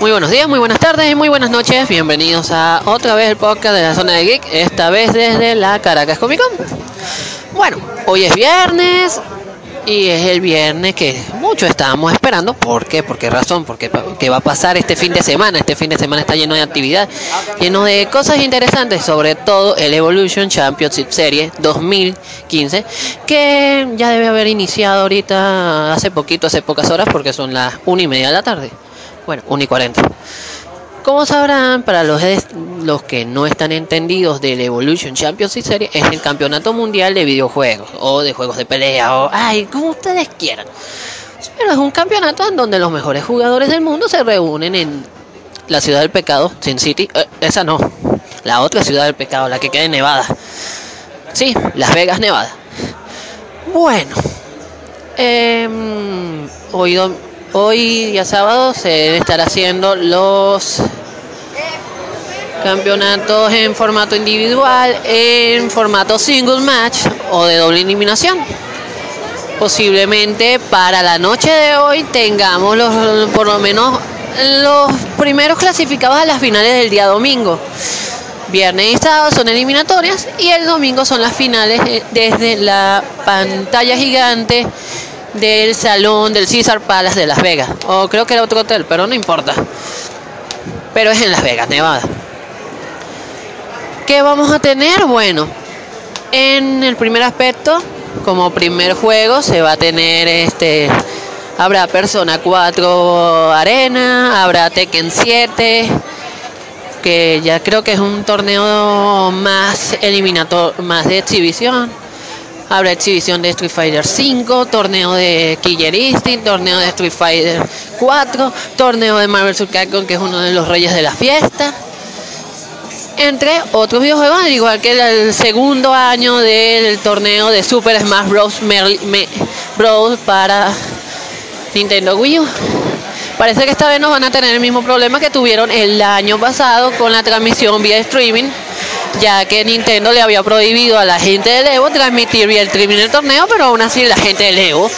Muy buenos días, muy buenas tardes y muy buenas noches. Bienvenidos a otra vez el podcast de la zona de geek, esta vez desde la Caracas Comic Con. Bueno, hoy es viernes y es el viernes que muchos estábamos esperando. ¿Por qué? ¿Por qué razón? Porque qué va a pasar este fin de semana. Este fin de semana está lleno de actividad, lleno de cosas interesantes, sobre todo el Evolution Championship Series 2015, que ya debe haber iniciado ahorita hace poquito, hace pocas horas, porque son las una y media de la tarde. Bueno, 1 y 40. Como sabrán, para los, los que no están entendidos del Evolution Championship Series, es el campeonato mundial de videojuegos o de juegos de pelea o, ay, como ustedes quieran. Pero es un campeonato en donde los mejores jugadores del mundo se reúnen en la ciudad del pecado, Sin City. Eh, esa no, la otra ciudad del pecado, la que queda en Nevada. Sí, Las Vegas, Nevada. Bueno, eh, hoy Hoy, día sábado, se estará haciendo los campeonatos en formato individual, en formato single match o de doble eliminación. Posiblemente para la noche de hoy tengamos los, por lo menos los primeros clasificados a las finales del día domingo. Viernes y sábado son eliminatorias y el domingo son las finales eh, desde la pantalla gigante del salón del Caesar Palace de Las Vegas. O creo que era otro hotel, pero no importa. Pero es en Las Vegas, Nevada. ¿Qué vamos a tener? Bueno, en el primer aspecto, como primer juego, se va a tener este. Habrá Persona 4 Arena, habrá Tekken 7, que ya creo que es un torneo más eliminatorio, más de exhibición Habrá exhibición de Street Fighter 5, torneo de Killer Instinct, torneo de Street Fighter 4, torneo de Marvel vs. Capcom, que es uno de los reyes de la fiesta. Entre otros videojuegos, al igual que el segundo año del torneo de Super Smash Bros. Bros. para Nintendo Wii U. Parece que esta vez no van a tener el mismo problema que tuvieron el año pasado con la transmisión vía streaming ya que Nintendo le había prohibido a la gente de Evo transmitir vía el streaming el torneo, pero aún así la gente de Evo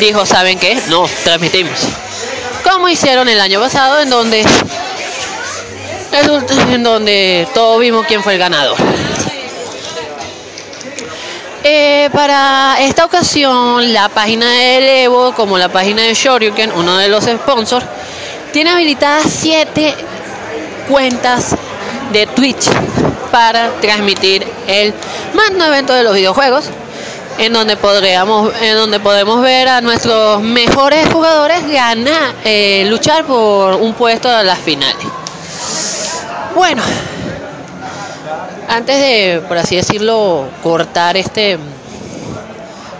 dijo, ¿saben qué? No, transmitimos. Como hicieron el año pasado, en donde en donde todos vimos quién fue el ganador. Eh, para esta ocasión, la página de Evo, como la página de Shoryuken, uno de los sponsors, tiene habilitadas siete cuentas de Twitch para transmitir el magno evento de los videojuegos en donde podríamos en donde podemos ver a nuestros mejores jugadores ganar eh, luchar por un puesto a las finales. Bueno antes de por así decirlo cortar este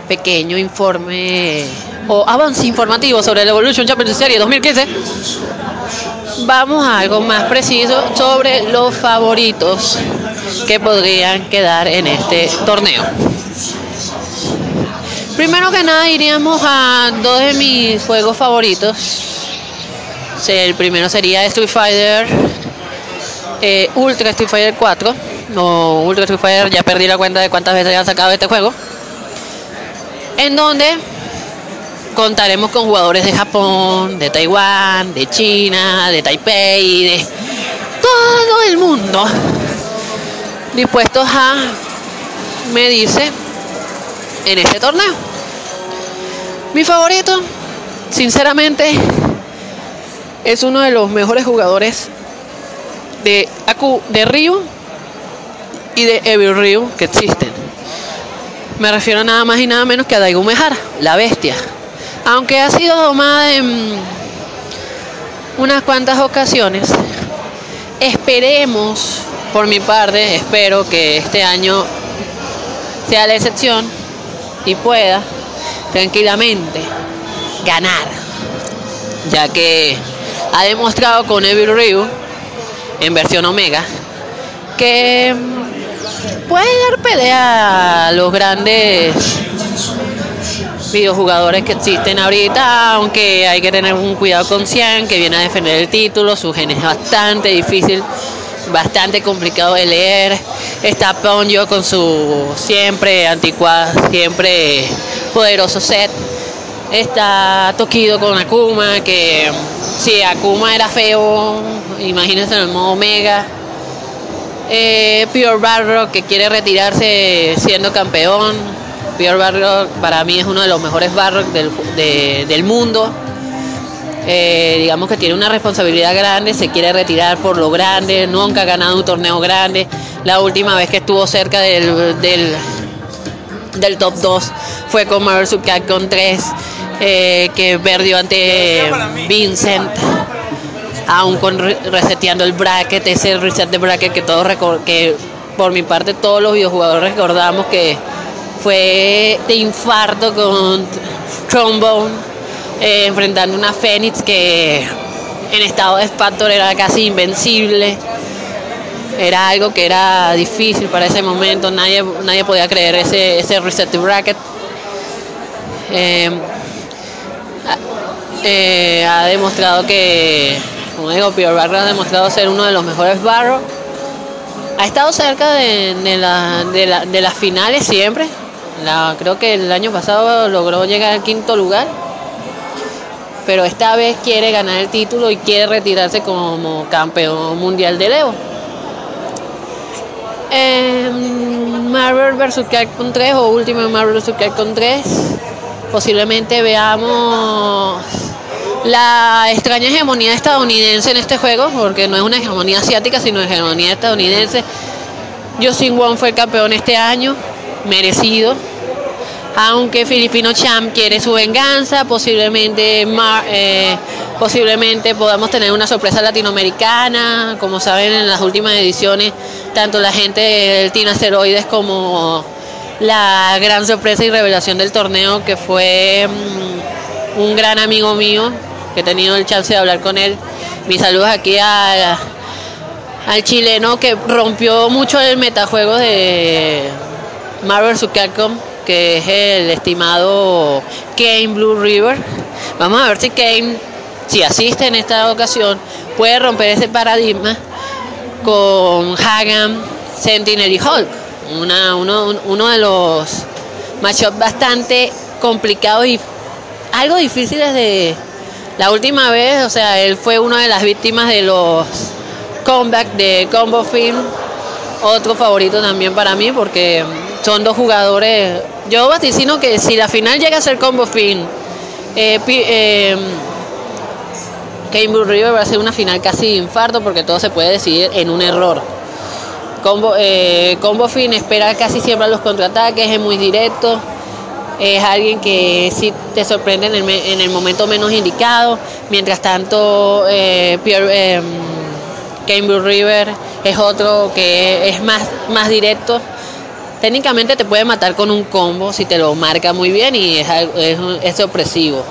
pequeño informe o avance informativo sobre la Evolution Championship Series 2015 vamos a algo más preciso sobre los favoritos que podrían quedar en este torneo. Primero que nada iríamos a dos de mis juegos favoritos. El primero sería Street Fighter eh, Ultra Street Fighter 4. No, Ultra Street Fighter, ya perdí la cuenta de cuántas veces han sacado este juego. En donde contaremos con jugadores de Japón, de Taiwán, de China, de Taipei, de todo el mundo dispuestos a medirse en este torneo. Mi favorito, sinceramente, es uno de los mejores jugadores de Aku de Ryu y de Evil Ryu que existen. Me refiero nada más y nada menos que a Daigo Mehara, la bestia. Aunque ha sido domada en unas cuantas ocasiones, esperemos, por mi parte, espero que este año sea la excepción y pueda tranquilamente ganar, ya que ha demostrado con Evil Ryu en versión Omega que puede dar pelea a los grandes videojugadores que existen ahorita, aunque hay que tener un cuidado con Cian, que viene a defender el título, su gen es bastante difícil, bastante complicado de leer. Está Ponyo con su siempre anticuado, siempre poderoso set. Está Tokido con Akuma, que si Akuma era feo, imagínense en el modo Omega. Eh, Pure Barrock que quiere retirarse siendo campeón. Pure Barrock para mí es uno de los mejores Barrock del, del mundo. Eh, digamos que tiene una responsabilidad grande, se quiere retirar por lo grande, nunca ha ganado un torneo grande. La última vez que estuvo cerca del, del, top 2 fue con Marvel con 3, eh, que perdió ante Vincent, aún con reseteando el bracket, ese reset de bracket que todos que por mi parte todos los videojugadores recordamos que fue de infarto con Trombone eh, enfrentando una Fénix que en estado de Factor era casi invencible. Era algo que era difícil para ese momento, nadie, nadie podía creer ese, ese reset bracket. Eh, eh, ha demostrado que, como digo, Pure Barro ha demostrado ser uno de los mejores barros. Ha estado cerca de, de las finales siempre. La, creo que el año pasado logró llegar al quinto lugar pero esta vez quiere ganar el título y quiere retirarse como campeón mundial de Evo. Marvel vs. Capcom 3 o último Marvel vs. Capcom 3 posiblemente veamos la extraña hegemonía estadounidense en este juego, porque no es una hegemonía asiática, sino hegemonía estadounidense. Josin Wong fue el campeón este año, merecido, aunque Filipino Champ quiere su venganza, posiblemente, eh, posiblemente podamos tener una sorpresa latinoamericana, como saben en las últimas ediciones, tanto la gente del Tina Asteroides como la gran sorpresa y revelación del torneo que fue mm, un gran amigo mío, que he tenido el chance de hablar con él. Mis saludos aquí al chileno que rompió mucho el metajuego de Marvel vs. Capcom que es el estimado Kane Blue River. Vamos a ver si Kane, si asiste en esta ocasión, puede romper ese paradigma con Hagan, Sentinel y Hulk. Una, uno, uno de los matchups bastante complicados y algo difíciles de la última vez. O sea, él fue una de las víctimas de los comebacks de Combo Film. Otro favorito también para mí porque son dos jugadores. Yo vaticino que si la final llega a ser combo fin, eh, eh, River va a ser una final casi infarto porque todo se puede decidir en un error. Combo, eh, combo fin espera casi siempre a los contraataques, es muy directo. Es alguien que sí te sorprende en el, en el momento menos indicado. Mientras tanto, Pierre, River es otro que es más, más directo técnicamente te puede matar con un combo si te lo marca muy bien y es, es, opresivo.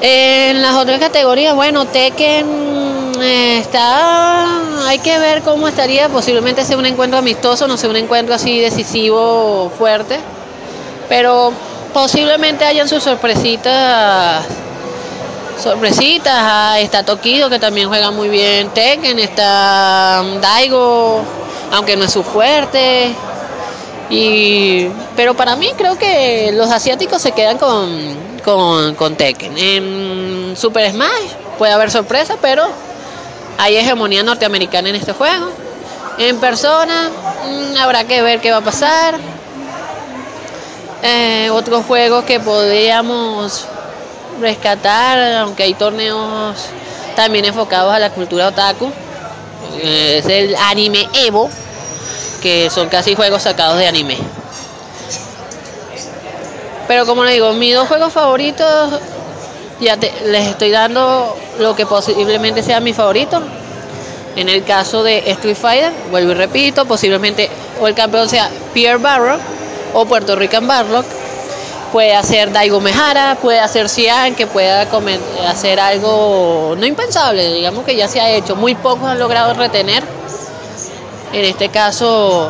En las otras categorías, bueno, Tekken eh, está. Hay que ver cómo estaría. Posiblemente sea un encuentro amistoso, no sea un encuentro así decisivo, fuerte. Pero posiblemente hayan sus sorpresitas. Sorpresitas. Ah, está Tokido, que también juega muy bien Tekken. Está Daigo aunque no es su fuerte. Y, pero para mí creo que los asiáticos se quedan con, con, con Tekken. En Super Smash puede haber sorpresa, pero hay hegemonía norteamericana en este juego. En persona mm, habrá que ver qué va a pasar. Eh, otros juegos que podríamos rescatar, aunque hay torneos también enfocados a la cultura otaku. Eh, es el anime Evo, que son casi juegos sacados de anime. Pero como le digo, mis dos juegos favoritos, ya les estoy dando lo que posiblemente sea mi favorito. En el caso de Street Fighter, vuelvo y repito, posiblemente o el campeón sea Pierre Barrow o Puerto Rican Barlock. Puede hacer Daigo Mejara, puede hacer Cian, que pueda hacer algo no impensable, digamos que ya se ha hecho. Muy pocos han logrado retener en este caso,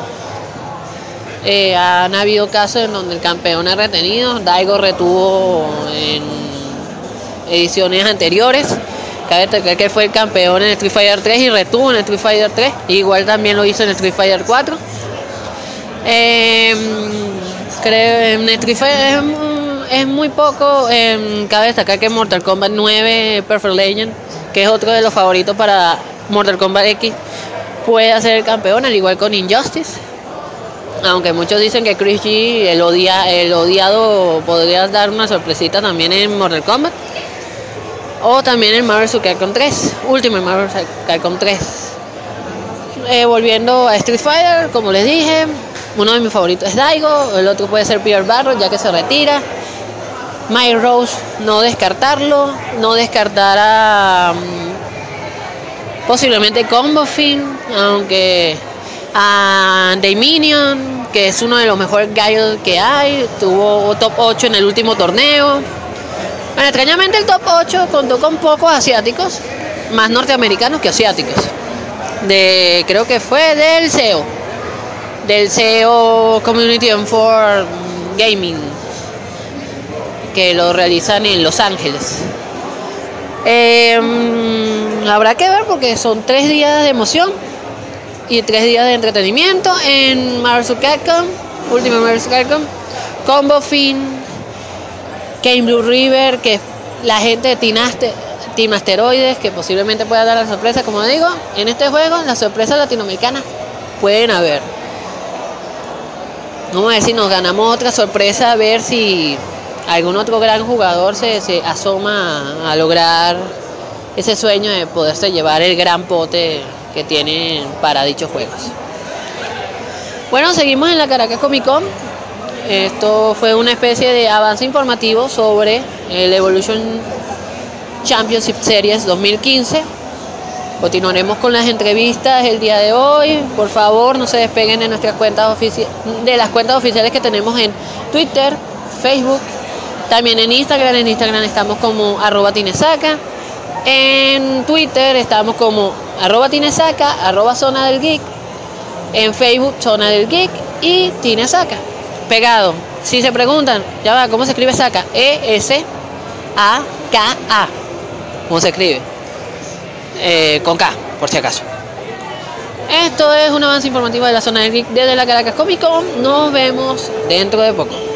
eh, han habido casos en donde el campeón ha retenido. Daigo retuvo en ediciones anteriores. Cabe destacar que fue el campeón en Street Fighter 3 y retuvo en Street Fighter 3. Igual también lo hizo en Street Fighter 4. Em, creo en Street Fighter es muy poco. Eh, cabe destacar que Mortal Kombat 9 Perfect Legend, que es otro de los favoritos para Mortal Kombat X, puede ser el campeón, al igual con Injustice. Aunque muchos dicen que Chris G, el, odia, el odiado, podría dar una sorpresita también en Mortal Kombat. O también en Marvel. Capcom 3, último en Marvel. Capcom 3. Eh, volviendo a Street Fighter, como les dije, uno de mis favoritos es Daigo, el otro puede ser Peter Barrow ya que se retira. Mike Rose, no descartarlo, no descartar a mm, posiblemente Combo Fin, aunque a Dominion, que es uno de los mejores gallos que hay, tuvo top 8 en el último torneo. Bueno, extrañamente el top 8 contó con pocos asiáticos, más norteamericanos que asiáticos. De, creo que fue del CEO, del CEO Community and for Gaming, que lo realizan en Los Ángeles. Em, habrá que ver porque son tres días de emoción y tres días de entretenimiento en Marvel Capcom, último Marvel Capcom, Combo Fin, Game Blue River, que la gente de Team Asteroides, que posiblemente pueda dar la sorpresa, como digo, en este juego las sorpresas latinoamericanas pueden haber. Vamos a ver si nos ganamos otra sorpresa, a ver si algún otro gran jugador se, se asoma a lograr ese sueño de poderse llevar el gran pote que tienen para dichos juegos. Bueno, seguimos en la Caracas Comic Con. Esto fue una especie de avance informativo sobre el Evolution Championship Series 2015. Continuaremos con las entrevistas el día de hoy. Por favor, no se despeguen de nuestras cuentas de las cuentas oficiales que tenemos en Twitter, Facebook, también en Instagram. En Instagram estamos como arroba tinesaca. En Twitter estamos como arroba tinesaca, arroba zona del geek. En Facebook, zona del geek y tinesaca. Pegado. Si se preguntan, ya va, ¿cómo se escribe saca? E-S-A-K-A. ¿Cómo se escribe? Eh, con K, por si acaso. Esto es un avance informativo de la zona del geek desde la Caracas Comic Con. Nos vemos dentro de poco.